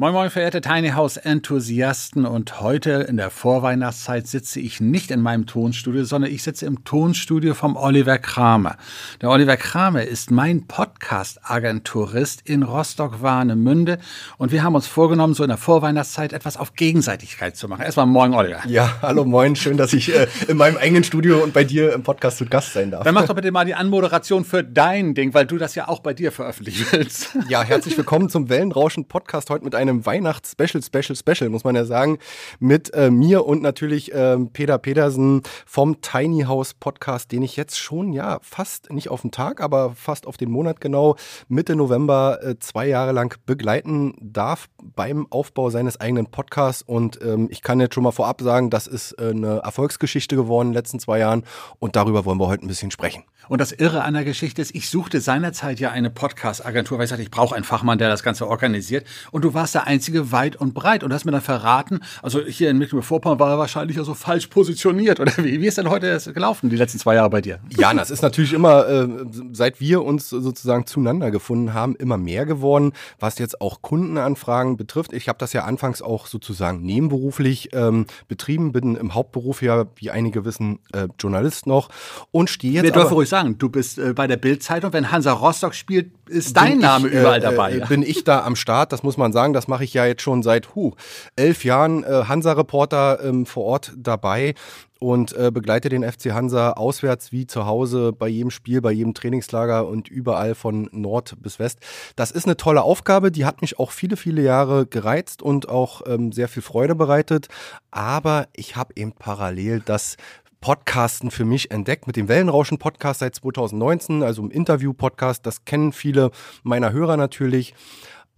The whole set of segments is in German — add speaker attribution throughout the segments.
Speaker 1: Moin Moin, verehrte Tiny House Enthusiasten und heute in der Vorweihnachtszeit sitze ich nicht in meinem Tonstudio, sondern ich sitze im Tonstudio vom Oliver Kramer. Der Oliver Kramer ist mein Podcast-Agenturist in Rostock-Warnemünde und wir haben uns vorgenommen, so in der Vorweihnachtszeit etwas auf Gegenseitigkeit zu machen. Erstmal Moin Oliver.
Speaker 2: Ja, hallo Moin, schön, dass ich äh, in meinem eigenen Studio und bei dir im Podcast zu Gast sein darf.
Speaker 1: Dann mach doch bitte mal die Anmoderation für dein Ding, weil du das ja auch bei dir veröffentlichen willst.
Speaker 2: Ja, herzlich willkommen zum Wellenrauschen Podcast heute mit einem einem Weihnachts-Special, Special, Special, muss man ja sagen, mit äh, mir und natürlich äh, Peter Petersen vom Tiny House Podcast, den ich jetzt schon, ja, fast nicht auf den Tag, aber fast auf den Monat genau, Mitte November äh, zwei Jahre lang begleiten darf beim Aufbau seines eigenen Podcasts. Und ähm, ich kann jetzt schon mal vorab sagen, das ist äh, eine Erfolgsgeschichte geworden in den letzten zwei Jahren und darüber wollen wir heute ein bisschen sprechen.
Speaker 1: Und das Irre an der Geschichte ist, ich suchte seinerzeit ja eine Podcast-Agentur, weil ich sagte, ich brauche einen Fachmann, der das Ganze organisiert. Und du warst der einzige weit und breit und hast mir dann verraten, also hier in Mecklenburg-Vorpommern war er wahrscheinlich ja so falsch positioniert oder wie? Wie ist denn heute gelaufen, die letzten zwei Jahre bei dir?
Speaker 2: Ja, das ist natürlich immer, äh, seit wir uns sozusagen zueinander gefunden haben, immer mehr geworden, was jetzt auch Kundenanfragen betrifft. Ich habe das ja anfangs auch sozusagen nebenberuflich ähm, betrieben, bin im Hauptberuf ja, wie einige wissen, äh, Journalist noch und stehe jetzt.
Speaker 1: Wir dürfen ruhig sagen, du bist äh, bei der Bild-Zeitung, wenn Hansa Rostock spielt, ist dein Name
Speaker 2: ich,
Speaker 1: überall
Speaker 2: äh,
Speaker 1: dabei.
Speaker 2: Äh, bin ich da am Start, das muss man sagen, das mache ich ja jetzt schon seit huh, elf Jahren äh, Hansa-Reporter ähm, vor Ort dabei und äh, begleite den FC Hansa auswärts wie zu Hause bei jedem Spiel, bei jedem Trainingslager und überall von Nord bis West. Das ist eine tolle Aufgabe, die hat mich auch viele, viele Jahre gereizt und auch ähm, sehr viel Freude bereitet. Aber ich habe eben parallel das Podcasten für mich entdeckt mit dem Wellenrauschen-Podcast seit 2019, also im Interview-Podcast. Das kennen viele meiner Hörer natürlich.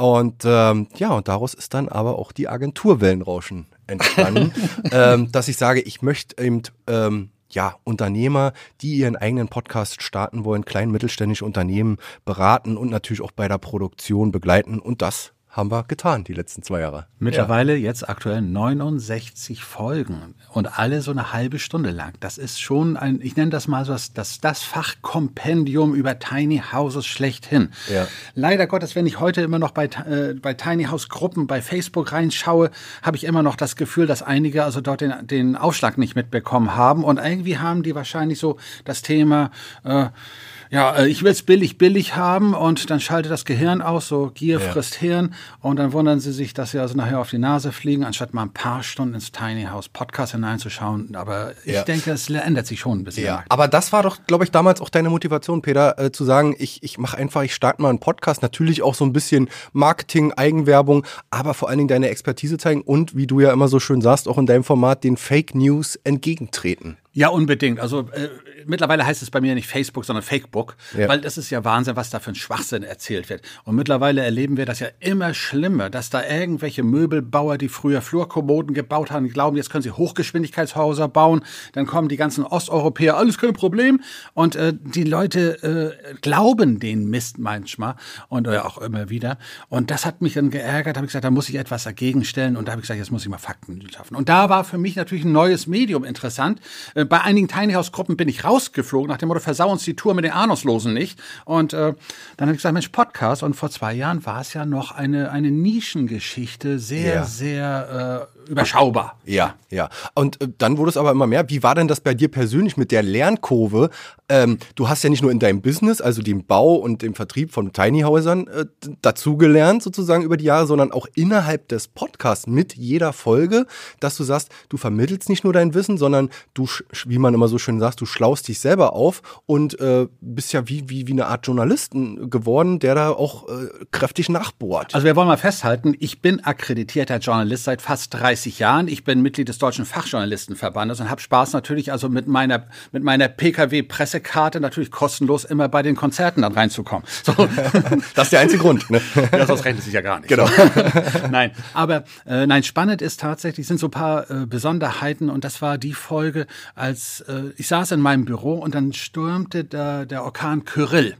Speaker 2: Und ähm, ja, und daraus ist dann aber auch die Agentur Wellenrauschen entstanden, ähm, dass ich sage, ich möchte eben ähm, ja, Unternehmer, die ihren eigenen Podcast starten wollen, klein mittelständische Unternehmen beraten und natürlich auch bei der Produktion begleiten. Und das haben wir getan die letzten zwei Jahre.
Speaker 1: Mittlerweile ja. jetzt aktuell 69 Folgen und alle so eine halbe Stunde lang. Das ist schon ein, ich nenne das mal so das, das Fachkompendium über Tiny Houses schlechthin. Ja. Leider Gottes, wenn ich heute immer noch bei, äh, bei Tiny House Gruppen bei Facebook reinschaue, habe ich immer noch das Gefühl, dass einige also dort den, den Aufschlag nicht mitbekommen haben und irgendwie haben die wahrscheinlich so das Thema, äh, ja, äh, ich will es billig, billig haben und dann schaltet das Gehirn aus, so Gier ja. frisst Hirn und dann wundern sie sich, dass sie also nachher auf die Nase fliegen, anstatt mal ein paar Stunden ins Tiny House Podcast hineinzuschauen. Aber ich ja. denke, es ändert sich schon ein bisschen.
Speaker 2: Ja, aber das war doch, glaube ich, damals auch deine Motivation, Peter, äh, zu sagen, ich, ich mache einfach, ich starte mal einen Podcast, natürlich auch so ein bisschen Marketing, Eigenwerbung, aber vor allen Dingen deine Expertise zeigen und, wie du ja immer so schön sagst, auch in deinem Format den Fake News entgegentreten.
Speaker 1: Ja, unbedingt. Also äh, mittlerweile heißt es bei mir nicht Facebook, sondern Fakebook, ja. weil das ist ja Wahnsinn, was da für ein Schwachsinn erzählt wird. Und mittlerweile erleben wir das ja immer schlimmer, dass da irgendwelche Möbelbauer, die früher Flurkommoden gebaut haben, glauben, jetzt können sie Hochgeschwindigkeitshäuser bauen. Dann kommen die ganzen Osteuropäer, alles kein Problem. Und äh, die Leute äh, glauben den Mist manchmal und äh, auch immer wieder. Und das hat mich dann geärgert. Da habe ich gesagt, da muss ich etwas dagegen stellen. Und da habe ich gesagt, jetzt muss ich mal Fakten schaffen. Und da war für mich natürlich ein neues Medium interessant äh, bei einigen Tiny House Gruppen bin ich rausgeflogen nach dem Motto, versau uns die Tour mit den Ahnungslosen nicht. Und äh, dann habe ich gesagt, Mensch, Podcast. Und vor zwei Jahren war es ja noch eine, eine Nischengeschichte, sehr, ja. sehr äh, überschaubar.
Speaker 2: Ja, ja. Und äh, dann wurde es aber immer mehr. Wie war denn das bei dir persönlich mit der Lernkurve? Ähm, du hast ja nicht nur in deinem Business, also dem Bau und dem Vertrieb von Tiny Häusern, äh, dazugelernt sozusagen über die Jahre, sondern auch innerhalb des Podcasts mit jeder Folge, dass du sagst, du vermittelst nicht nur dein Wissen, sondern du, wie man immer so schön sagt, du schlaust dich selber auf und äh, bist ja wie, wie, wie eine Art Journalisten geworden, der da auch äh, kräftig nachbohrt.
Speaker 1: Also wir wollen mal festhalten, ich bin akkreditierter Journalist seit fast 30 30 Jahren. Ich bin Mitglied des Deutschen Fachjournalistenverbandes und habe Spaß natürlich also mit meiner, mit meiner PKW-Pressekarte natürlich kostenlos immer bei den Konzerten dann reinzukommen. So.
Speaker 2: das ist der einzige Grund. Ne?
Speaker 1: Ja, sonst rechnet sich ja gar nicht.
Speaker 2: Genau.
Speaker 1: Nein, aber äh, nein, spannend ist tatsächlich, sind so ein paar äh, Besonderheiten und das war die Folge, als äh, ich saß in meinem Büro und dann stürmte da der Orkan Kyrill.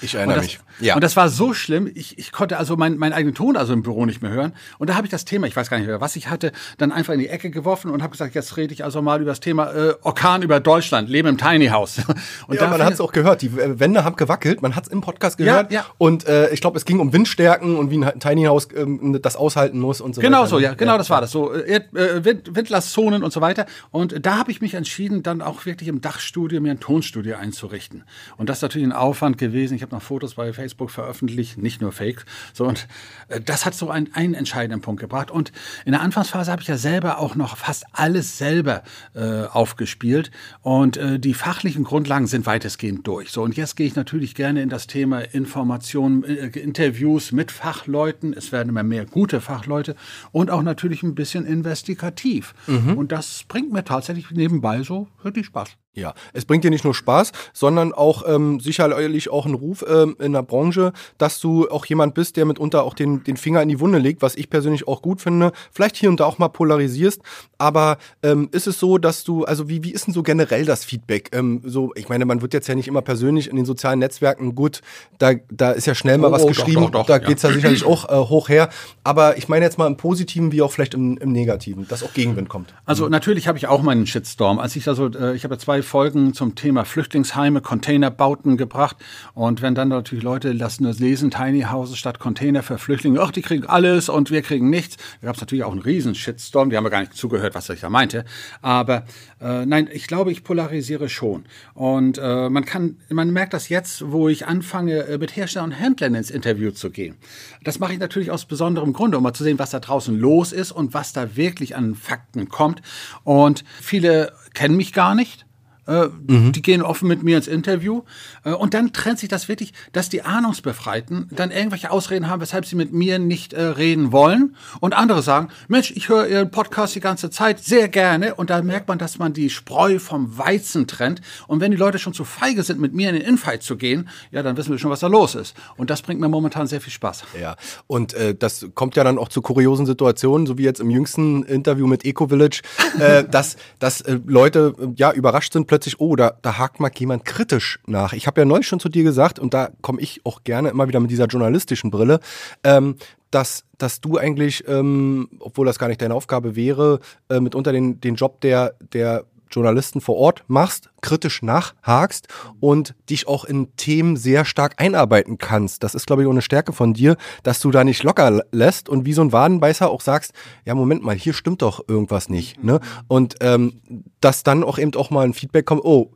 Speaker 2: Ich erinnere
Speaker 1: das,
Speaker 2: mich.
Speaker 1: Ja. Und das war so schlimm, ich, ich konnte also meinen mein eigenen Ton also im Büro nicht mehr hören. Und da habe ich das Thema, ich weiß gar nicht mehr, was ich hatte, dann einfach in die Ecke geworfen und habe gesagt, jetzt rede ich also mal über das Thema äh, Orkan über Deutschland, Leben im Tiny House.
Speaker 2: Und ja, man hat es auch gehört, die Wände haben gewackelt, man hat es im Podcast gehört.
Speaker 1: Ja, ja.
Speaker 2: Und äh, ich glaube, es ging um Windstärken und wie ein Tiny House ähm, das aushalten muss und so
Speaker 1: genau
Speaker 2: weiter.
Speaker 1: so, ja, genau ja. das war das. So äh, äh, Wind, Windlastzonen und so weiter. Und da habe ich mich entschieden, dann auch wirklich im Dachstudio mir ein Tonstudio einzurichten. Und das ist natürlich ein Aufwand gewesen. Ich habe noch Fotos bei Facebook veröffentlicht, nicht nur Fake. So, und äh, das hat so einen, einen entscheidenden Punkt gebracht. Und in der Anfangsphase habe ich ja selber auch noch fast alles selber äh, aufgespielt. Und äh, die fachlichen Grundlagen sind weitestgehend durch. So, und jetzt gehe ich natürlich gerne in das Thema Informationen, äh, Interviews mit Fachleuten. Es werden immer mehr gute Fachleute und auch natürlich ein bisschen investigativ. Mhm. Und das bringt mir tatsächlich nebenbei so wirklich Spaß.
Speaker 2: Ja, es bringt dir nicht nur Spaß, sondern auch ähm, sicherlich auch einen Ruf ähm, in der Branche, dass du auch jemand bist, der mitunter auch den, den Finger in die Wunde legt, was ich persönlich auch gut finde. Vielleicht hier und da auch mal polarisierst, aber ähm, ist es so, dass du, also wie, wie ist denn so generell das Feedback? Ähm, so, ich meine, man wird jetzt ja nicht immer persönlich in den sozialen Netzwerken gut, da, da ist ja schnell mal oh, was oh, geschrieben, doch, doch, doch, da ja. geht's ja sicherlich auch äh, hoch her. Aber ich meine jetzt mal im Positiven wie auch vielleicht im, im Negativen, dass auch Gegenwind kommt.
Speaker 1: Also mhm. natürlich habe ich auch meinen Shitstorm. Als ich also, äh, ich habe ja zwei Folgen zum Thema Flüchtlingsheime, Containerbauten gebracht. Und wenn dann natürlich Leute das lesen, Tiny Houses statt Container für Flüchtlinge, ach, die kriegen alles und wir kriegen nichts. Da gab es natürlich auch einen riesen Shitstorm, die haben ja gar nicht zugehört, was ich da meinte. Aber äh, nein, ich glaube, ich polarisiere schon. Und äh, man kann, man merkt das jetzt, wo ich anfange, äh, mit Herstellern und Händlern ins Interview zu gehen. Das mache ich natürlich aus besonderem Grunde, um mal zu sehen, was da draußen los ist und was da wirklich an Fakten kommt. Und viele kennen mich gar nicht. Äh, mhm. Die gehen offen mit mir ins Interview. Äh, und dann trennt sich das wirklich, dass die Ahnungsbefreiten dann irgendwelche Ausreden haben, weshalb sie mit mir nicht äh, reden wollen. Und andere sagen, Mensch, ich höre Ihren Podcast die ganze Zeit sehr gerne. Und da merkt man, dass man die Spreu vom Weizen trennt. Und wenn die Leute schon zu feige sind, mit mir in den Infight zu gehen, ja, dann wissen wir schon, was da los ist. Und das bringt mir momentan sehr viel Spaß.
Speaker 2: Ja, und das kommt ja dann auch zu kuriosen Situationen, so wie jetzt im jüngsten Interview mit Eco Village, dass, dass Leute ja überrascht sind plötzlich plötzlich, oh, da, da hakt mal jemand kritisch nach. Ich habe ja neulich schon zu dir gesagt, und da komme ich auch gerne immer wieder mit dieser journalistischen Brille, ähm, dass, dass du eigentlich, ähm, obwohl das gar nicht deine Aufgabe wäre, äh, mitunter den, den Job der, der Journalisten vor Ort machst, kritisch nachhakst und dich auch in Themen sehr stark einarbeiten kannst. Das ist, glaube ich, auch eine Stärke von dir, dass du da nicht locker lässt und wie so ein Wadenbeißer auch sagst, ja, Moment mal, hier stimmt doch irgendwas nicht. Ne? Und ähm, dass dann auch eben auch mal ein Feedback kommt, oh,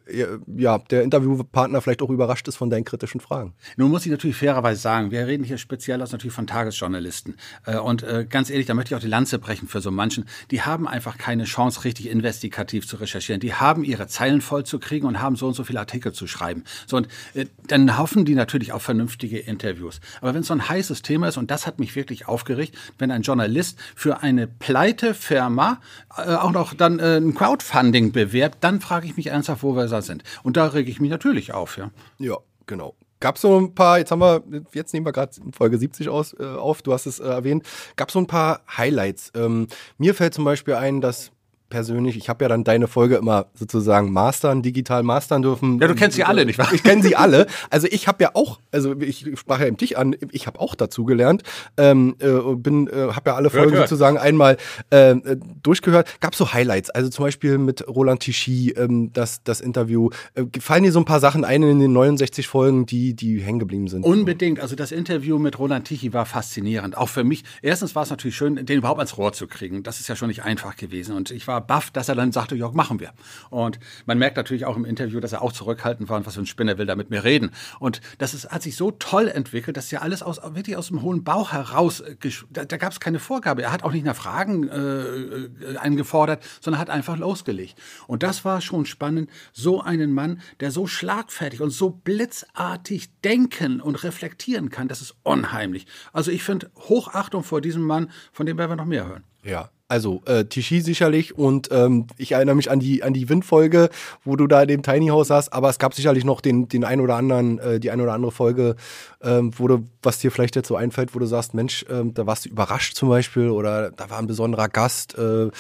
Speaker 2: ja, der Interviewpartner vielleicht auch überrascht ist von deinen kritischen Fragen.
Speaker 1: Nun muss ich natürlich fairerweise sagen, wir reden hier speziell aus natürlich von Tagesjournalisten. Äh, und äh, ganz ehrlich, da möchte ich auch die Lanze brechen für so manchen. Die haben einfach keine Chance, richtig investigativ zu recherchieren. Die haben ihre Zeilen voll zu kriegen und haben so und so viele Artikel zu schreiben. So, und äh, dann hoffen die natürlich auf vernünftige Interviews. Aber wenn es so ein heißes Thema ist, und das hat mich wirklich aufgeregt, wenn ein Journalist für eine pleite Firma äh, auch noch dann äh, ein Crowdfunding bewerbt, dann frage ich mich ernsthaft, wo wir da sind. Und da rege ich mich natürlich auf, ja.
Speaker 2: Ja, genau. Gab es so ein paar, jetzt haben wir, jetzt nehmen wir gerade Folge 70 aus, äh, auf, du hast es äh, erwähnt, gab es so ein paar Highlights. Ähm, mir fällt zum Beispiel ein, dass persönlich, ich habe ja dann deine Folge immer sozusagen mastern, digital mastern dürfen.
Speaker 1: Ja, du kennst sie alle, nicht wahr?
Speaker 2: Ich kenne sie alle. Also ich habe ja auch, also ich sprach ja eben dich an, ich habe auch dazu gelernt, ähm, äh, bin, äh, habe ja alle Folgen hört, sozusagen einmal äh, durchgehört. Gab so Highlights, also zum Beispiel mit Roland Tichy, ähm, das, das Interview. Äh, fallen dir so ein paar Sachen ein in den 69 Folgen, die, die hängen geblieben sind?
Speaker 1: Unbedingt. Also das Interview mit Roland Tichy war faszinierend. Auch für mich. Erstens war es natürlich schön, den überhaupt ans Rohr zu kriegen. Das ist ja schon nicht einfach gewesen. Und ich war baff, dass er dann sagte, ja, machen wir. Und man merkt natürlich auch im Interview, dass er auch zurückhaltend war und was für ein Spinner will da mit mir reden. Und das ist, hat sich so toll entwickelt, dass ja alles aus, wirklich aus dem hohen Bauch heraus, da, da gab es keine Vorgabe. Er hat auch nicht nach Fragen äh, äh, eingefordert, sondern hat einfach losgelegt. Und das war schon spannend, so einen Mann, der so schlagfertig und so blitzartig denken und reflektieren kann, das ist unheimlich. Also ich finde Hochachtung vor diesem Mann, von dem werden wir noch mehr hören.
Speaker 2: Ja, Also äh, Tichy sicherlich und ähm, ich erinnere mich an die an die Windfolge, wo du da in dem Tiny House saßt, aber es gab sicherlich noch den den ein oder anderen äh, die ein oder andere Folge, ähm, wo du was dir vielleicht so einfällt, wo du sagst, Mensch, ähm, da warst du überrascht zum Beispiel oder da war ein besonderer Gast, äh,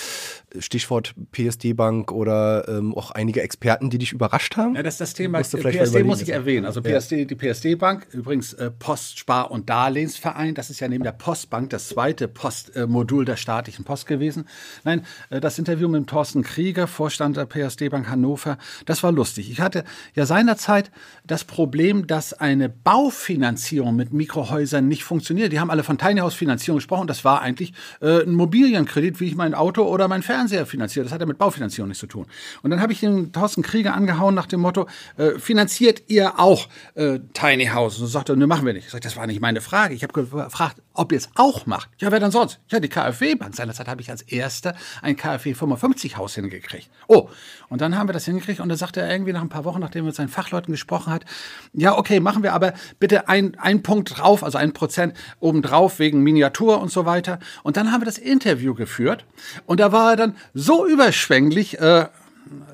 Speaker 2: Stichwort PSD Bank oder ähm, auch einige Experten, die dich überrascht haben.
Speaker 1: Ja, das ist das Thema. PSD muss ich erwähnen. Also PSD, ja. die PSD Bank, übrigens äh, Post, Spar und Darlehensverein, das ist ja neben der Postbank das zweite Postmodul der staatlichen Post gewesen. Nein, äh, das Interview mit Thorsten Krieger, Vorstand der PSD Bank Hannover, das war lustig. Ich hatte ja seinerzeit das Problem, dass eine Baufinanzierung mit Mikrohäusern nicht funktioniert. Die haben alle von Tiny House Finanzierung gesprochen. Das war eigentlich äh, ein Mobilienkredit, wie ich mein Auto oder mein Fernseher finanziere. Das hat ja mit Baufinanzierung nichts zu tun. Und dann habe ich den Thorsten Krieger angehauen nach dem Motto, äh, finanziert ihr auch äh, Tiny House? Und so sagte er, ne, machen wir nicht. Ich sage, das war nicht meine Frage. Ich habe gefragt, ob ihr es auch macht. Ja, wer denn sonst? Ja, die KfW-Bank. Seinerzeit habe ich als erster ein KfW 55 Haus hingekriegt. Oh, und dann haben wir das hingekriegt und da sagte er irgendwie nach ein paar Wochen, nachdem er mit seinen Fachleuten gesprochen hat, ja, okay, machen wir aber bitte ein, ein Punkt drauf, also ein Prozent obendrauf wegen Miniatur und so weiter. Und dann haben wir das Interview geführt und da war er dann so überschwänglich, äh,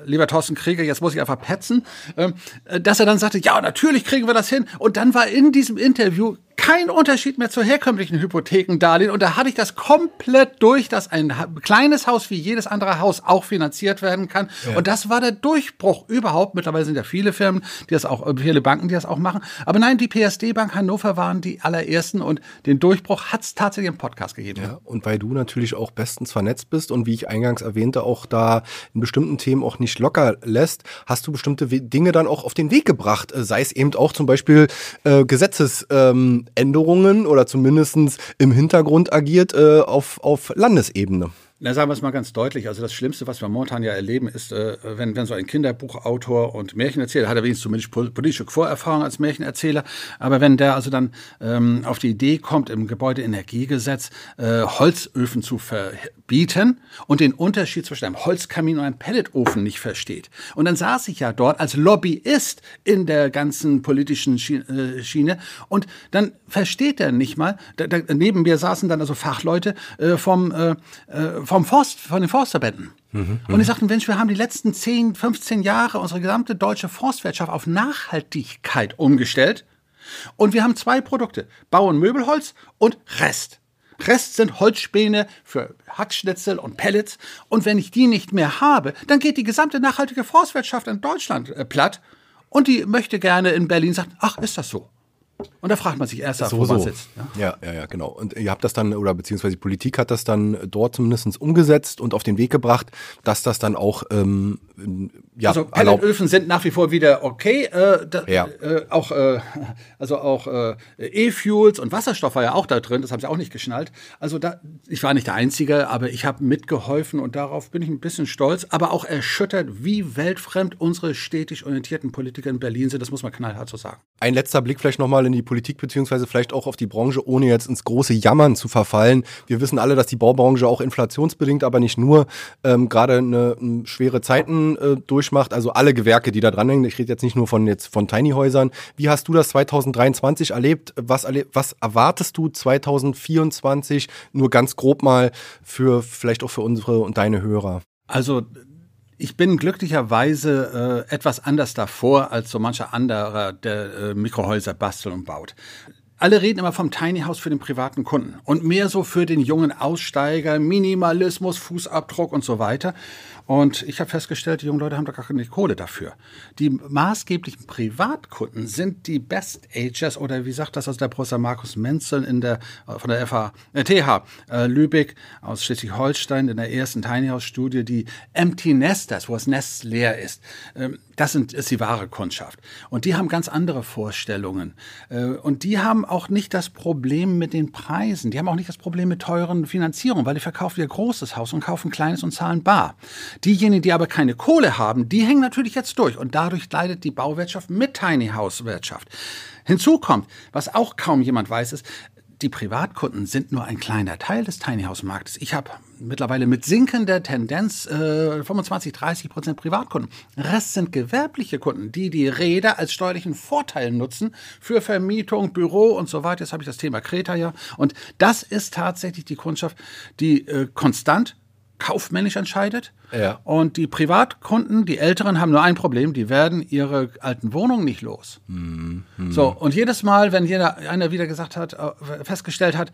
Speaker 1: lieber Thorsten Krieger, jetzt muss ich einfach petzen, ähm, äh, dass er dann sagte, ja, natürlich kriegen wir das hin. Und dann war in diesem Interview kein Unterschied mehr zu herkömmlichen Hypothekendarlehen. Und da hatte ich das komplett durch, dass ein kleines Haus wie jedes andere Haus auch finanziert werden kann. Ja. Und das war der Durchbruch überhaupt. Mittlerweile sind ja viele Firmen, die das auch, viele Banken, die das auch machen. Aber nein, die PSD Bank Hannover waren die allerersten und den Durchbruch hat es tatsächlich im Podcast gegeben.
Speaker 2: Ja, und weil du natürlich auch bestens vernetzt bist und wie ich eingangs erwähnte, auch da in bestimmten Themen auch nicht locker lässt, hast du bestimmte Dinge dann auch auf den Weg gebracht. Äh, sei es eben auch zum Beispiel äh, Gesetzes, ähm, Änderungen oder zumindest im Hintergrund agiert äh, auf, auf Landesebene.
Speaker 1: Na, sagen wir es mal ganz deutlich. Also das Schlimmste, was wir momentan ja erleben, ist, äh, wenn, wenn so ein Kinderbuchautor und Märchenerzähler, hat er wenigstens zumindest politische Vorerfahrung als Märchenerzähler, aber wenn der also dann ähm, auf die Idee kommt, im Gebäudeenergiegesetz äh, Holzöfen zu verbieten und den Unterschied zwischen einem Holzkamin und einem Pelletofen nicht versteht. Und dann saß ich ja dort als Lobbyist in der ganzen politischen äh, Schiene und dann versteht er nicht mal, da, da, neben mir saßen dann also Fachleute äh, vom äh, äh vom Forst, von den Forstverbänden. Mhm, und die sagten, Mensch, wir haben die letzten 10, 15 Jahre unsere gesamte deutsche Forstwirtschaft auf Nachhaltigkeit umgestellt. Und wir haben zwei Produkte, Bau- und Möbelholz und Rest. Rest sind Holzspäne für Hackschnitzel und Pellets. Und wenn ich die nicht mehr habe, dann geht die gesamte nachhaltige Forstwirtschaft in Deutschland äh, platt. Und die möchte gerne in Berlin sagen, ach, ist das so? Und da fragt man sich erst,
Speaker 2: wo man sitzt. Ja? ja, ja, ja, genau. Und ihr habt das dann, oder beziehungsweise die Politik hat das dann dort zumindest umgesetzt und auf den Weg gebracht, dass das dann auch ähm,
Speaker 1: ja, also Pelletöfen sind nach wie vor wieder okay. Äh, da, ja. äh, auch äh, also auch äh, E-Fuels und Wasserstoff war ja auch da drin. Das haben sie auch nicht geschnallt. Also da, ich war nicht der Einzige, aber ich habe mitgeholfen und darauf bin ich ein bisschen stolz, aber auch erschüttert, wie weltfremd unsere stetig orientierten Politiker in Berlin sind. Das muss man knallhart so sagen.
Speaker 2: Ein letzter Blick vielleicht nochmal in die Politik beziehungsweise vielleicht auch auf die Branche, ohne jetzt ins große Jammern zu verfallen. Wir wissen alle, dass die Baubranche auch inflationsbedingt, aber nicht nur ähm, gerade eine, eine schwere Zeiten äh, durchmacht. Also alle Gewerke, die da dranhängen. Ich rede jetzt nicht nur von jetzt von Tiny Häusern. Wie hast du das 2023 erlebt? Was, erleb was erwartest du 2024? Nur ganz grob mal für vielleicht auch für unsere und deine Hörer.
Speaker 1: Also ich bin glücklicherweise äh, etwas anders davor als so mancher anderer, der äh, Mikrohäuser bastelt und baut. Alle reden immer vom Tiny House für den privaten Kunden und mehr so für den jungen Aussteiger, Minimalismus, Fußabdruck und so weiter. Und ich habe festgestellt, die jungen Leute haben doch gar keine Kohle dafür. Die maßgeblichen Privatkunden sind die Best Agers oder wie sagt das also der Professor Markus Menzel in der, von der FH, äh, TH äh, Lübeck aus Schleswig-Holstein in der ersten Tiny House Studie, die Empty Nesters, wo das Nest leer ist. Ähm, das sind, ist die wahre Kundschaft. Und die haben ganz andere Vorstellungen. Äh, und die haben auch nicht das Problem mit den Preisen. Die haben auch nicht das Problem mit teuren Finanzierungen, weil die verkaufen ihr großes Haus und kaufen kleines und zahlen bar. Diejenigen, die aber keine Kohle haben, die hängen natürlich jetzt durch und dadurch leidet die Bauwirtschaft mit Tiny House Wirtschaft. Hinzu kommt, was auch kaum jemand weiß, ist, die Privatkunden sind nur ein kleiner Teil des Tiny House Marktes. Ich habe mittlerweile mit sinkender Tendenz äh, 25, 30 Prozent Privatkunden. Rest sind gewerbliche Kunden, die die Räder als steuerlichen Vorteil nutzen für Vermietung, Büro und so weiter. Jetzt habe ich das Thema Kreta ja. Und das ist tatsächlich die Kundschaft, die äh, konstant kaufmännisch entscheidet.
Speaker 2: Ja.
Speaker 1: Und die Privatkunden, die Älteren, haben nur ein Problem, die werden ihre alten Wohnungen nicht los.
Speaker 2: Mhm.
Speaker 1: So, und jedes Mal, wenn jeder, einer wieder gesagt hat, äh, festgestellt hat,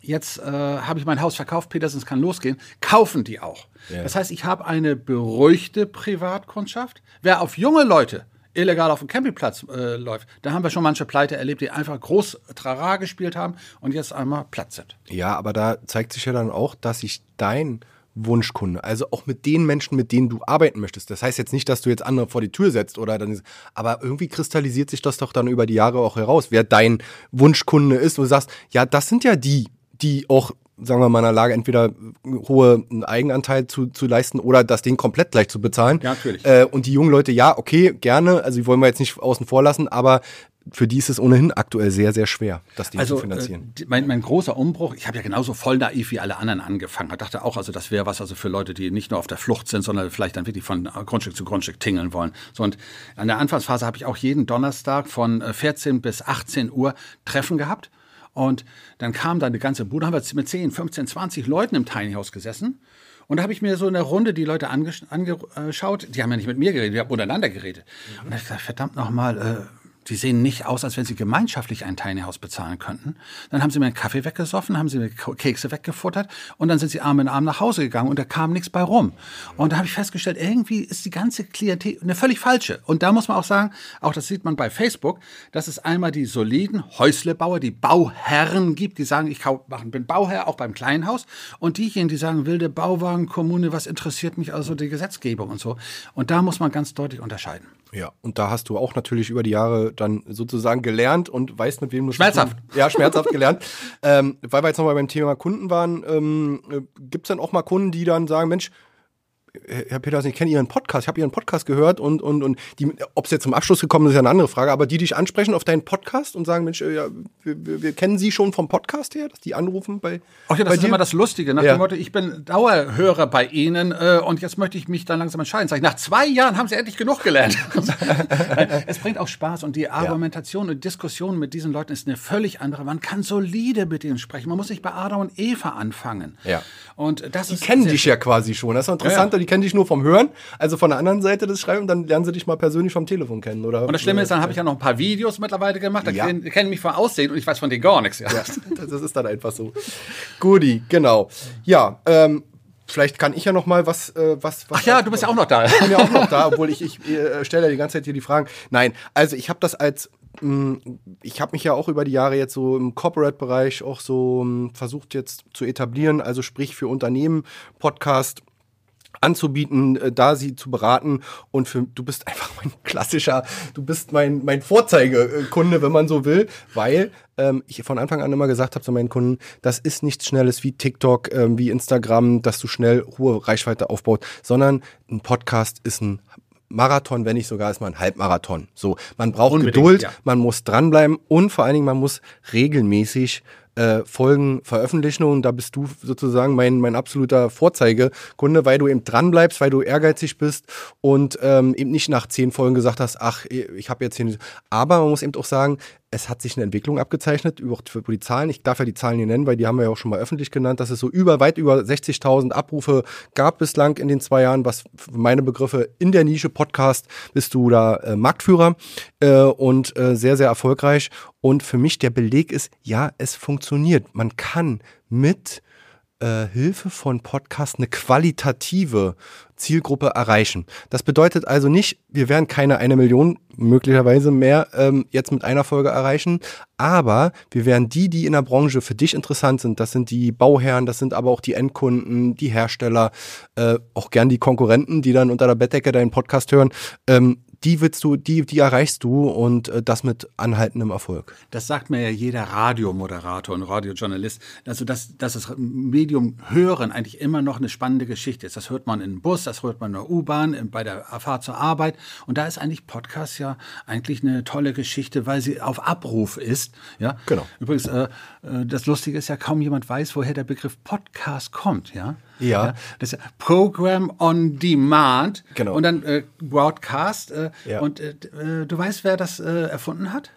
Speaker 1: jetzt äh, habe ich mein Haus verkauft, Petersens kann losgehen, kaufen die auch.
Speaker 2: Ja.
Speaker 1: Das heißt, ich habe eine beruhigte Privatkundschaft. Wer auf junge Leute illegal auf dem Campingplatz äh, läuft, da haben wir schon manche Pleite erlebt, die einfach groß Trara gespielt haben und jetzt einmal platt sind.
Speaker 2: Ja, aber da zeigt sich ja dann auch, dass sich dein Wunschkunde, also auch mit den Menschen, mit denen du arbeiten möchtest. Das heißt jetzt nicht, dass du jetzt andere vor die Tür setzt oder dann, aber irgendwie kristallisiert sich das doch dann über die Jahre auch heraus, wer dein Wunschkunde ist. Und du sagst, ja, das sind ja die, die auch sagen wir mal, in der Lage, entweder hohe Eigenanteil zu, zu leisten oder das Ding komplett gleich zu bezahlen.
Speaker 1: Ja, natürlich.
Speaker 2: Äh, und die jungen Leute, ja, okay, gerne, also die wollen wir jetzt nicht außen vor lassen, aber für die ist es ohnehin aktuell sehr, sehr schwer, das Ding
Speaker 1: also,
Speaker 2: zu finanzieren.
Speaker 1: Äh, mein, mein großer Umbruch, ich habe ja genauso voll naiv wie alle anderen angefangen. Ich dachte auch, also das wäre was also für Leute, die nicht nur auf der Flucht sind, sondern vielleicht dann wirklich von Grundstück zu Grundstück tingeln wollen. So, und an der Anfangsphase habe ich auch jeden Donnerstag von 14 bis 18 Uhr Treffen gehabt. Und dann kam da eine ganze Bude, haben wir mit 10, 15, 20 Leuten im Tiny House gesessen. Und da habe ich mir so in der Runde die Leute angeschaut, die haben ja nicht mit mir geredet, die haben untereinander geredet. Und da habe ich gesagt, verdammt nochmal, äh, die sehen nicht aus, als wenn sie gemeinschaftlich ein Tiny House bezahlen könnten. Dann haben sie mir einen Kaffee weggesoffen, haben sie mir Kekse weggefuttert und dann sind sie Arm in Arm nach Hause gegangen und da kam nichts bei rum. Und da habe ich festgestellt, irgendwie ist die ganze Klientel eine völlig falsche. Und da muss man auch sagen, auch das sieht man bei Facebook, dass es einmal die soliden Häuslebauer, die Bauherren gibt, die sagen, ich bin Bauherr, auch beim kleinen Haus. Und diejenigen, die sagen, wilde Bauwagen, Kommune, was interessiert mich also die Gesetzgebung und so. Und da muss man ganz deutlich unterscheiden.
Speaker 2: Ja, und da hast du auch natürlich über die Jahre dann sozusagen gelernt und weißt, mit wem du
Speaker 1: Schmerzhaft.
Speaker 2: Ja, schmerzhaft gelernt. ähm, weil wir jetzt nochmal beim Thema Kunden waren, ähm, äh, gibt es dann auch mal Kunden, die dann sagen, Mensch, Herr Peters, ich kenne Ihren Podcast, ich habe Ihren Podcast gehört und, und, und ob es jetzt zum Abschluss gekommen ist, ist ja eine andere Frage, aber die dich ansprechen auf deinen Podcast und sagen, Mensch, äh, ja, wir, wir, kennen Sie schon vom Podcast her, dass die anrufen bei
Speaker 1: Ach ja, das ist
Speaker 2: dir?
Speaker 1: immer das Lustige, nach
Speaker 2: Ja.
Speaker 1: dem Motto, ich bin Dauerhörer bei Ihnen äh, und jetzt möchte ich mich dann langsam entscheiden. Sag ich, nach zwei Jahren haben Sie endlich genug gelernt. es bringt auch Spaß und die Argumentation und Diskussion mit diesen Leuten ist eine völlig andere. Man kann solide mit ihnen sprechen. Man muss nicht bei Adam und Eva anfangen.
Speaker 2: Ja.
Speaker 1: Und das
Speaker 2: Die kennen dich ja quasi schon. Das ist interessant,
Speaker 1: Ja,
Speaker 2: die kennen dich nur vom Hören, also von der anderen Seite des Schreibens, dann lernen sie dich mal persönlich vom Telefon kennen, oder?
Speaker 1: Und das Schlimme ist, dann habe ich ja noch ein paar Videos mittlerweile gemacht, da
Speaker 2: Ja.
Speaker 1: kennen, kennen mich von Aussehen und ich weiß von denen gar nichts. Ja.
Speaker 2: Ja, das ist dann einfach so. Guti, genau. Ja, ähm, vielleicht kann ich ja noch mal was, äh, was, was
Speaker 1: Ach ja, du bist ja auch noch da.
Speaker 2: Ich bin ja auch noch da, obwohl ich, ich äh, stelle ja die ganze Zeit hier die Fragen. Nein, also ich habe das als mh, ich habe mich ja auch über die Jahre jetzt so im Corporate-Bereich auch so mh, versucht jetzt zu etablieren, also sprich für Unternehmen, Podcast anzubieten, äh, da sie zu beraten und für du bist einfach mein klassischer, du bist mein mein Vorzeigekunde, wenn man so will, weil ähm, ich von Anfang an immer gesagt habe zu meinen Kunden, das ist nichts Schnelles wie TikTok, ähm, wie Instagram, dass du schnell hohe Reichweite aufbaut, sondern ein Podcast ist ein Marathon, wenn nicht sogar ist man ein Halbmarathon. So, man braucht
Speaker 1: Unbedingt,
Speaker 2: Geduld,
Speaker 1: ja.
Speaker 2: man muss dranbleiben und vor allen Dingen man muss regelmäßig äh, Folgen veröffentlichen und da bist du sozusagen mein, mein absoluter Vorzeigekunde, weil du eben dranbleibst, weil du ehrgeizig bist und ähm, eben nicht nach zehn Folgen gesagt hast, ach, ich habe jetzt hier nicht. Aber man muss eben auch sagen, es hat sich eine Entwicklung abgezeichnet, über die Zahlen. Ich darf ja die Zahlen hier nennen, weil die haben wir ja auch schon mal öffentlich genannt, dass es so über weit über 60.000 Abrufe gab bislang in den zwei Jahren, was für meine Begriffe in der Nische Podcast bist du da äh, Marktführer äh, und äh, sehr, sehr erfolgreich. Und für mich der Beleg ist, ja, es funktioniert. Man kann mit äh, Hilfe von Podcasts eine qualitative Zielgruppe erreichen. Das bedeutet also nicht, wir werden keine eine Million möglicherweise mehr ähm, jetzt mit einer Folge erreichen, aber wir werden die, die in der Branche für dich interessant sind, das sind die Bauherren, das sind aber auch die Endkunden, die Hersteller, äh, auch gern die Konkurrenten, die dann unter der Bettdecke deinen Podcast hören, ähm, die willst du, die, die erreichst du und äh, das mit anhaltendem Erfolg.
Speaker 1: Das sagt mir ja jeder Radiomoderator und Radiojournalist. Also, dass, dass das Medium Hören eigentlich immer noch eine spannende Geschichte ist. Das hört man im Bus, das hört man in der U-Bahn, in- bei der Fahrt zur Arbeit. Und da ist eigentlich Podcast ja eigentlich eine tolle Geschichte, weil sie auf Abruf ist. Ja,
Speaker 2: Genau.
Speaker 1: Übrigens, äh, äh, das Lustige ist ja, kaum jemand weiß, woher der Begriff Podcast kommt. Ja.
Speaker 2: Ja.
Speaker 1: das ist ja Program on Demand.
Speaker 2: Genau.
Speaker 1: Und dann äh, Broadcast. Äh,
Speaker 2: Ja.
Speaker 1: Und äh, äh, du weißt, wer das äh, erfunden hat?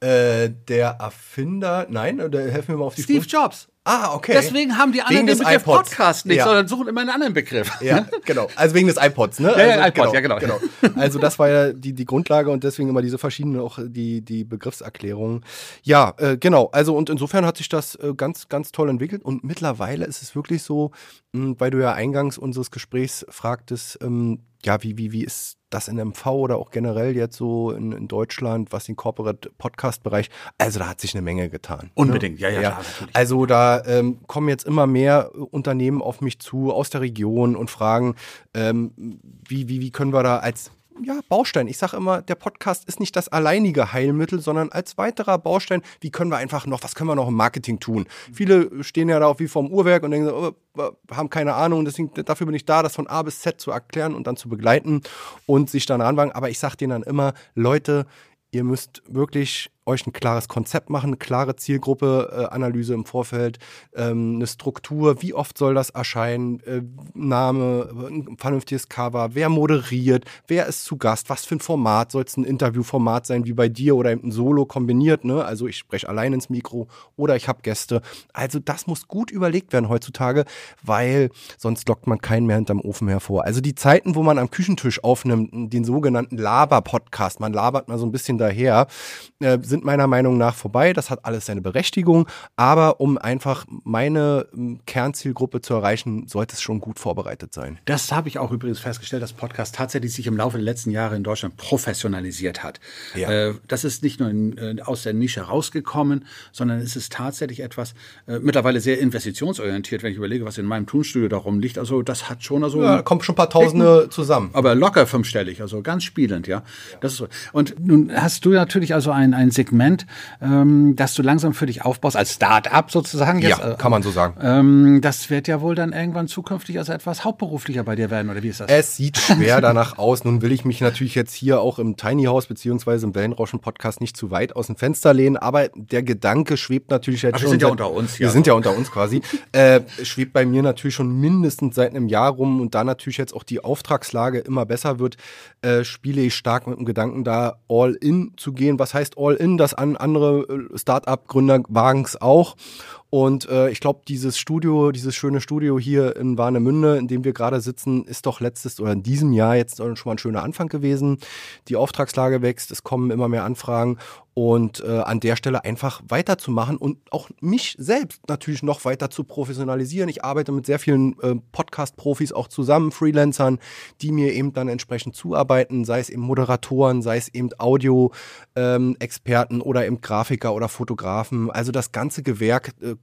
Speaker 2: Äh, der Erfinder, nein, oder helfen wir mal auf die
Speaker 1: Steve
Speaker 2: Sprünge.
Speaker 1: Jobs.
Speaker 2: Ah, okay.
Speaker 1: Deswegen haben die anderen
Speaker 2: Wegen
Speaker 1: den Begriff
Speaker 2: iPods.
Speaker 1: Podcast nicht,
Speaker 2: Ja.
Speaker 1: sondern suchen immer einen anderen Begriff.
Speaker 2: Ja, genau. Also wegen des iPods, ne?
Speaker 1: Ja, ja,
Speaker 2: also,
Speaker 1: iPod, ja, genau.
Speaker 2: Also das war ja die, die Grundlage und deswegen immer diese verschiedenen auch die, die Begriffserklärungen. Ja, äh, genau. Also und insofern hat sich das äh, ganz, ganz toll entwickelt und mittlerweile ist es wirklich so, mh, weil du ja eingangs unseres Gesprächs fragtest, ähm, ja, wie, wie, wie ist das in MV oder auch generell jetzt so in, in Deutschland, was den Corporate Podcast Bereich, also da hat sich eine Menge getan.
Speaker 1: Unbedingt, ja, ja,
Speaker 2: Ja,
Speaker 1: klar,
Speaker 2: also da ähm, kommen jetzt immer mehr äh, Unternehmen auf mich zu aus der Region und fragen, ähm, wie, wie, wie können wir da als ja, Baustein. Ich sage immer, der Podcast ist nicht das alleinige Heilmittel, sondern als weiterer Baustein, wie können wir einfach noch, was können wir noch im Marketing tun? Viele stehen ja da auch wie vorm Uhrwerk und denken, so, oh, haben keine Ahnung, deswegen, dafür bin ich da, das von A bis Z zu erklären und dann zu begleiten und sich dann ranwagen. Aber ich sage denen dann immer, Leute, ihr müsst wirklich euch ein klares Konzept machen, eine klare Zielgruppe, äh, Analyse im Vorfeld, ähm, eine Struktur, wie oft soll das erscheinen, äh, Name, ein vernünftiges Cover, wer moderiert, wer ist zu Gast, was für ein Format, soll es ein Interviewformat sein wie bei dir oder ein Solo kombiniert, ne? Also ich spreche allein ins Mikro oder ich habe Gäste. Also das muss gut überlegt werden heutzutage, weil sonst lockt man keinen mehr hinterm Ofen hervor. Also die Zeiten, wo man am Küchentisch aufnimmt, den sogenannten Laber-Podcast, man labert mal so ein bisschen daher, äh, sind meiner Meinung nach vorbei. Das hat alles seine Berechtigung, aber um einfach meine ähm, Kernzielgruppe zu erreichen, sollte es schon gut vorbereitet sein.
Speaker 1: Das habe ich auch übrigens festgestellt, dass Podcast tatsächlich sich im Laufe der letzten Jahre in Deutschland professionalisiert hat.
Speaker 2: Ja.
Speaker 1: Äh, das ist nicht nur äh, aus der Nische rausgekommen, sondern es ist tatsächlich etwas äh, mittlerweile sehr investitionsorientiert, wenn ich überlege, was in meinem Tonstudio da rumliegt. Also das hat schon also
Speaker 2: Ja, da kommen schon ein paar Tausende zusammen.
Speaker 1: aber locker fünfstellig, also ganz spielend, ja. Das ist so. Und nun hast du natürlich also ein, ein Segment, ähm, das du langsam für dich aufbaust, als Start-up sozusagen. Jetzt,
Speaker 2: Ja,
Speaker 1: äh,
Speaker 2: kann man so sagen.
Speaker 1: ähm, das wird ja wohl dann irgendwann zukünftig also etwas hauptberuflicher bei dir werden, oder wie ist das?
Speaker 2: Es sieht schwer danach aus. Nun will ich mich natürlich jetzt hier auch im Tiny House beziehungsweise im Wellenrauschen Podcast nicht zu weit aus dem Fenster lehnen, aber der Gedanke schwebt natürlich jetzt
Speaker 1: Aber wir
Speaker 2: schon.
Speaker 1: sind ja unter uns,
Speaker 2: Wir
Speaker 1: ja.
Speaker 2: sind ja unter uns quasi. äh, schwebt bei mir natürlich schon mindestens seit einem Jahr rum und da natürlich jetzt auch die Auftragslage immer besser wird, äh, spiele ich stark mit dem Gedanken, da all in zu gehen. Was heißt all in? Das an andere äh, Start-up-Gründer wagen es auch. Und äh, ich glaube, dieses Studio, dieses schöne Studio hier in Warnemünde, in dem wir gerade sitzen, ist doch letztes oder in diesem Jahr jetzt schon mal ein schöner Anfang gewesen. Die Auftragslage wächst, es kommen immer mehr Anfragen und äh, an der Stelle einfach weiterzumachen und auch mich selbst natürlich noch weiter zu professionalisieren. Ich arbeite mit sehr vielen äh, Podcast-Profis auch zusammen, Freelancern, die mir eben dann entsprechend zuarbeiten, sei es eben Moderatoren, sei es eben Audio-Experten oder eben Grafiker oder Fotografen. Also das ganze Gewerk äh,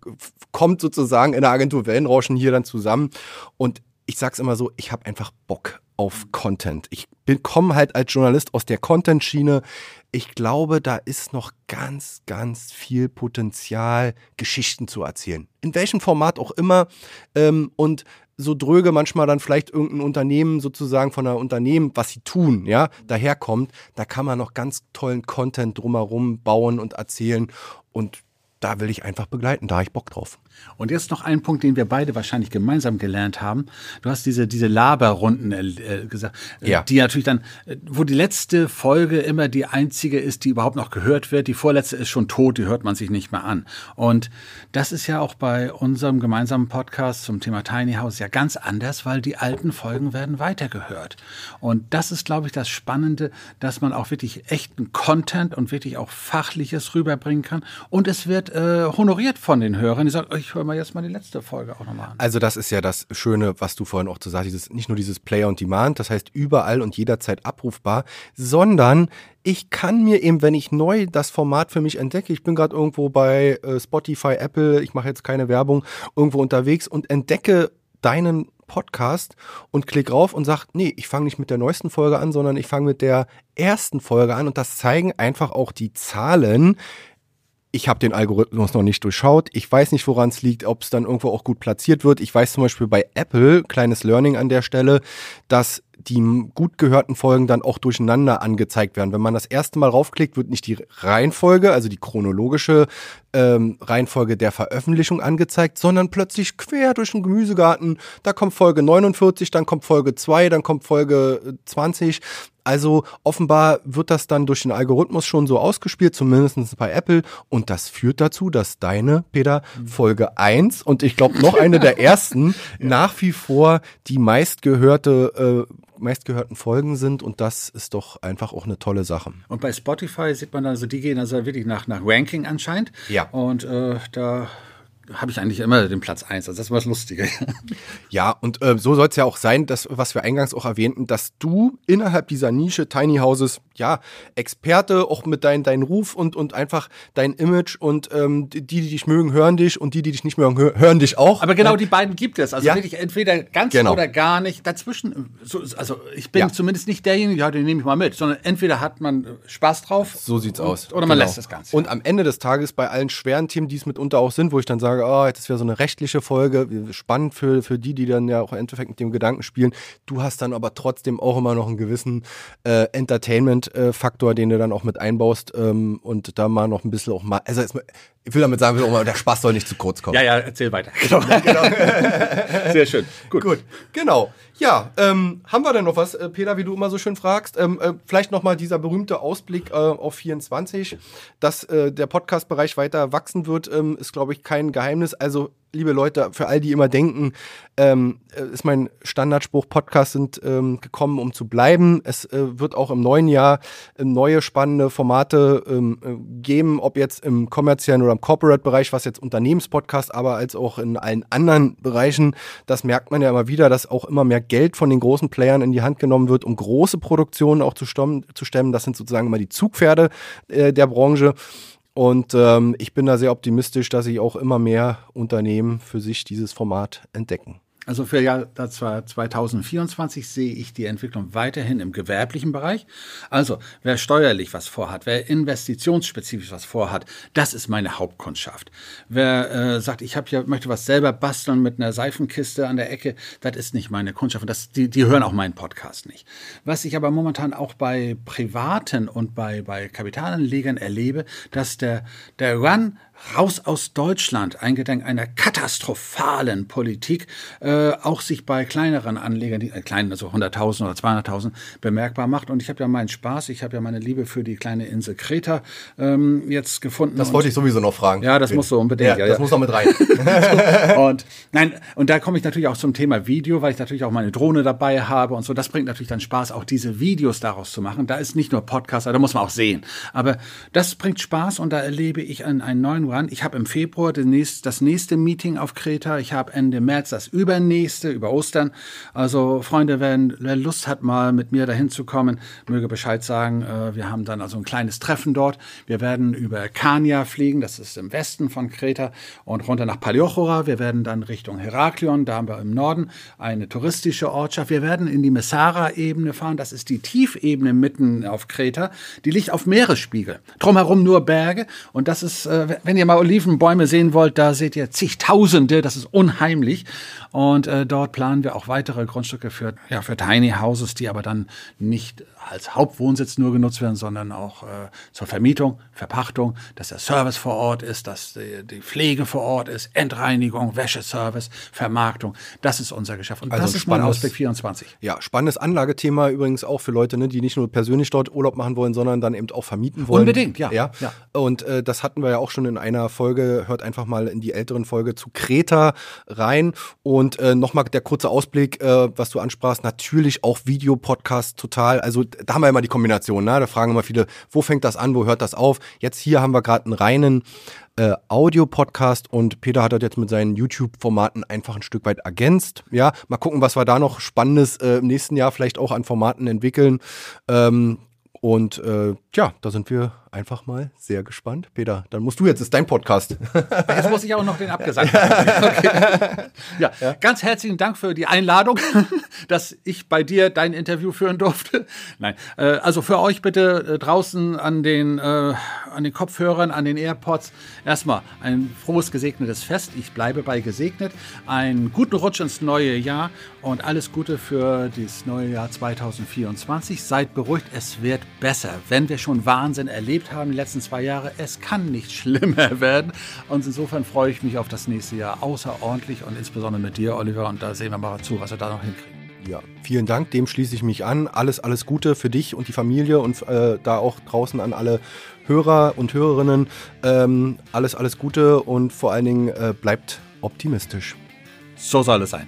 Speaker 2: kommt sozusagen in der Agentur Wellenrauschen hier dann zusammen und ich sag's immer so, ich habe einfach Bock auf Content. Ich komme halt als Journalist aus der Content-Schiene. Ich glaube, da ist noch ganz, ganz viel Potenzial, Geschichten zu erzählen. In welchem Format auch immer. Ähm, und so dröge manchmal dann vielleicht irgendein Unternehmen sozusagen von einer Unternehmen, was sie tun, ja, daherkommt, da kann man noch ganz tollen Content drumherum bauen und erzählen. Und da will ich einfach begleiten, da habe ich Bock drauf.
Speaker 1: Und jetzt noch ein Punkt, den wir beide wahrscheinlich gemeinsam gelernt haben. Du hast diese, diese Laberrunden äh, äh, gesagt, äh,
Speaker 2: Ja.
Speaker 1: die natürlich dann, äh, wo die letzte Folge immer die einzige ist, die überhaupt noch gehört wird. Die vorletzte ist schon tot, die hört man sich nicht mehr an. Und das ist ja auch bei unserem gemeinsamen Podcast zum Thema Tiny House ja ganz anders, weil die alten Folgen werden weitergehört. Und das ist, glaube ich, das Spannende, dass man auch wirklich echten Content und wirklich auch Fachliches rüberbringen kann. Und es wird äh, honoriert von den Hörern, die sagen, oh, ich höre mal jetzt mal die letzte Folge auch nochmal an.
Speaker 2: Also das ist ja das Schöne, was du vorhin auch zu sagst, dieses, nicht nur dieses Play on Demand, das heißt überall und jederzeit abrufbar, sondern ich kann mir eben, wenn ich neu das Format für mich entdecke, ich bin gerade irgendwo bei äh, Spotify, Apple, ich mache jetzt keine Werbung, irgendwo unterwegs und entdecke deinen Podcast und klick rauf und sag, nee, ich fange nicht mit der neuesten Folge an, sondern ich fange mit der ersten Folge an und das zeigen einfach auch die Zahlen, ich habe den Algorithmus noch nicht durchschaut. Ich weiß nicht, woran es liegt, ob es dann irgendwo auch gut platziert wird. Ich weiß zum Beispiel bei Apple, kleines Learning an der Stelle, dass die gut gehörten Folgen dann auch durcheinander angezeigt werden. Wenn man das erste Mal raufklickt, wird nicht die Reihenfolge, also die chronologische ähm, Reihenfolge der Veröffentlichung angezeigt, sondern plötzlich quer durch den Gemüsegarten. Da kommt Folge 49, dann kommt Folge 2, dann kommt Folge 20. Also offenbar wird das dann durch den Algorithmus schon so ausgespielt, zumindest bei Apple. Und das führt dazu, dass deine, Peter, Folge 1 und ich glaube noch eine der ersten ja. nach wie vor die meistgehörte äh, meistgehörten Folgen sind und das ist doch einfach auch eine tolle Sache.
Speaker 1: Und bei Spotify sieht man also, die gehen also wirklich nach, nach Ranking anscheinend.
Speaker 2: Ja.
Speaker 1: Und äh, da habe ich eigentlich immer den Platz 1. Also das war das Lustige.
Speaker 2: Ja, und äh, so soll es ja auch sein, dass, was wir eingangs auch erwähnten, dass du innerhalb dieser Nische Tiny Houses, ja, Experte, auch mit deinem dein Ruf und, und einfach dein Image und ähm, die, die dich mögen, hören dich und die, die dich nicht mögen, hören dich auch.
Speaker 1: Aber genau die beiden gibt es. Also ja. wirklich entweder ganz genau. oder gar nicht. Dazwischen, so, also ich bin ja. zumindest nicht derjenige, ja, den nehme ich mal mit, sondern entweder hat man Spaß drauf.
Speaker 2: So sieht's
Speaker 1: und,
Speaker 2: aus.
Speaker 1: Oder man genau. lässt es ganz.
Speaker 2: Und am Ende des Tages bei allen schweren Themen, die es mitunter auch sind, wo ich dann sage, sage, oh, jetzt wäre so eine rechtliche Folge, spannend für, für die, die dann ja auch im Endeffekt mit dem Gedanken spielen. Du hast dann aber trotzdem auch immer noch einen gewissen äh, Entertainment-Faktor, den du dann auch mit einbaust ähm, und da mal noch ein bisschen auch mal, also ich will damit sagen, der Spaß soll nicht zu kurz kommen.
Speaker 1: Ja, ja, erzähl weiter. Genau. genau. Sehr schön.
Speaker 2: Gut. Gut, genau. Ja, ähm, haben wir denn noch was, äh, Peter, wie du immer so schön fragst? Ähm, äh, vielleicht nochmal dieser berühmte Ausblick äh, auf 24, dass äh, der Podcast-Bereich weiter wachsen wird, ähm, ist, glaube ich, kein Geheimnis. Also liebe Leute, für all die immer denken, ähm, äh, ist mein Standardspruch, Podcasts sind ähm, gekommen, um zu bleiben. Es äh, wird auch im neuen Jahr äh, neue spannende Formate ähm, äh, geben, ob jetzt im kommerziellen oder im Corporate-Bereich, was jetzt Unternehmenspodcast, aber als auch in allen anderen Bereichen. Das merkt man ja immer wieder, dass auch immer mehr Geld von den großen Playern in die Hand genommen wird, um große Produktionen auch zu, stemmen. Das sind sozusagen immer die Zugpferde äh, der Branche. Und ähm, ich bin da sehr optimistisch, dass sich auch immer mehr Unternehmen für sich dieses Format entdecken.
Speaker 1: Also für Jahr 2024 sehe ich die Entwicklung weiterhin im gewerblichen Bereich. Also wer steuerlich was vorhat, wer investitionsspezifisch was vorhat, das ist meine Hauptkundschaft. Wer äh, sagt, ich habe ja möchte was selber basteln mit einer Seifenkiste an der Ecke, das ist nicht meine Kundschaft. Und das, die, die hören auch meinen Podcast nicht. Was ich aber momentan auch bei Privaten und bei bei Kapitalanlegern erlebe, dass der der Run raus aus Deutschland, eingedenk einer katastrophalen Politik, äh, auch sich bei kleineren Anlegern, die äh, kleinen, also 100.000 oder 200.000, bemerkbar macht. Und ich habe ja meinen Spaß, ich habe ja meine Liebe für die kleine Insel Kreta ähm, jetzt gefunden.
Speaker 2: Das wollte ich sowieso noch fragen.
Speaker 1: Ja, das muss so unbedingt. Ja,
Speaker 2: ja das ja. muss noch mit rein.
Speaker 1: und nein, und da komme ich natürlich auch zum Thema Video, weil ich natürlich auch meine Drohne dabei habe und so. Das bringt natürlich dann Spaß, auch diese Videos daraus zu machen. Da ist nicht nur Podcast, da muss man auch sehen. Aber das bringt Spaß und da erlebe ich einen, einen neuen Run. Ich habe im Februar das nächste Meeting auf Kreta. Ich habe Ende März das übernächste, über Ostern. Also Freunde, wenn, wer Lust hat, mal mit mir dahin zu kommen, möge Bescheid sagen. Äh, wir haben dann also ein kleines Treffen dort. Wir werden über Kania fliegen, das ist im Westen von Kreta, und runter nach Paliochora. Wir werden dann Richtung Heraklion, da haben wir im Norden eine touristische Ortschaft. Wir werden in die Messara-Ebene fahren. Das ist die Tiefebene mitten auf Kreta. Die liegt auf Meeresspiegel. Drumherum nur Berge. Und das ist, äh, wenn ihr mal Olivenbäume sehen wollt, da seht ihr zigtausende, das ist unheimlich. Und äh, dort planen wir auch weitere Grundstücke für, ja, für Tiny Houses, die aber dann nicht als Hauptwohnsitz nur genutzt werden, sondern auch äh, zur Vermietung, Verpachtung, dass der Service vor Ort ist, dass die, die Pflege vor Ort ist, Endreinigung, Wäscheservice, Vermarktung. Das ist unser Geschäft.
Speaker 2: Und also das ist mein Ausblick 24. Ja, spannendes Anlagethema übrigens auch für Leute, ne, die nicht nur persönlich dort Urlaub machen wollen, sondern dann eben auch vermieten wollen.
Speaker 1: Unbedingt, ja.
Speaker 2: ja? ja. Und äh, das hatten wir ja auch schon in einer Folge. Hört einfach mal in die älteren Folge zu Kreta rein. Und äh, nochmal der kurze Ausblick, äh, was du ansprachst. Natürlich auch Videopodcast total. Also da haben wir immer die Kombination, ne? Da fragen immer viele, wo fängt das an, wo hört das auf? Jetzt hier haben wir gerade einen reinen äh, Audio-Podcast und Peter hat das jetzt mit seinen YouTube-Formaten einfach ein Stück weit ergänzt. Ja, mal gucken, was wir da noch Spannendes äh, im nächsten Jahr vielleicht auch an Formaten entwickeln. Ähm, Und äh, ja, da sind wir einfach mal sehr gespannt. Peter, dann musst du jetzt, ist dein Podcast.
Speaker 1: Jetzt muss ich auch noch den abgesagt haben. Okay. Ja, ja, ganz herzlichen Dank für die Einladung, dass ich bei dir dein Interview führen durfte. Nein, äh, also für euch bitte äh, draußen an den, äh, an den Kopfhörern, an den AirPods erstmal ein frohes, gesegnetes Fest. Ich bleibe bei gesegnet. Einen guten Rutsch ins neue Jahr und alles Gute für das neue Jahr 2024. Seid beruhigt, es wird besser. Wenn wir schon Wahnsinn erlebt haben die letzten zwei Jahre, es kann nicht schlimmer werden. Und insofern freue ich mich auf das nächste Jahr außerordentlich und insbesondere mit dir, Oliver. Und da sehen wir mal zu, was wir da noch hinkriegen.
Speaker 2: Ja, vielen Dank, dem schließe ich mich an. Alles, alles Gute für dich und die Familie und äh, da auch draußen an alle Hörer und Hörerinnen. Ähm, alles, alles Gute und vor allen Dingen äh, bleibt optimistisch.
Speaker 1: So soll es sein.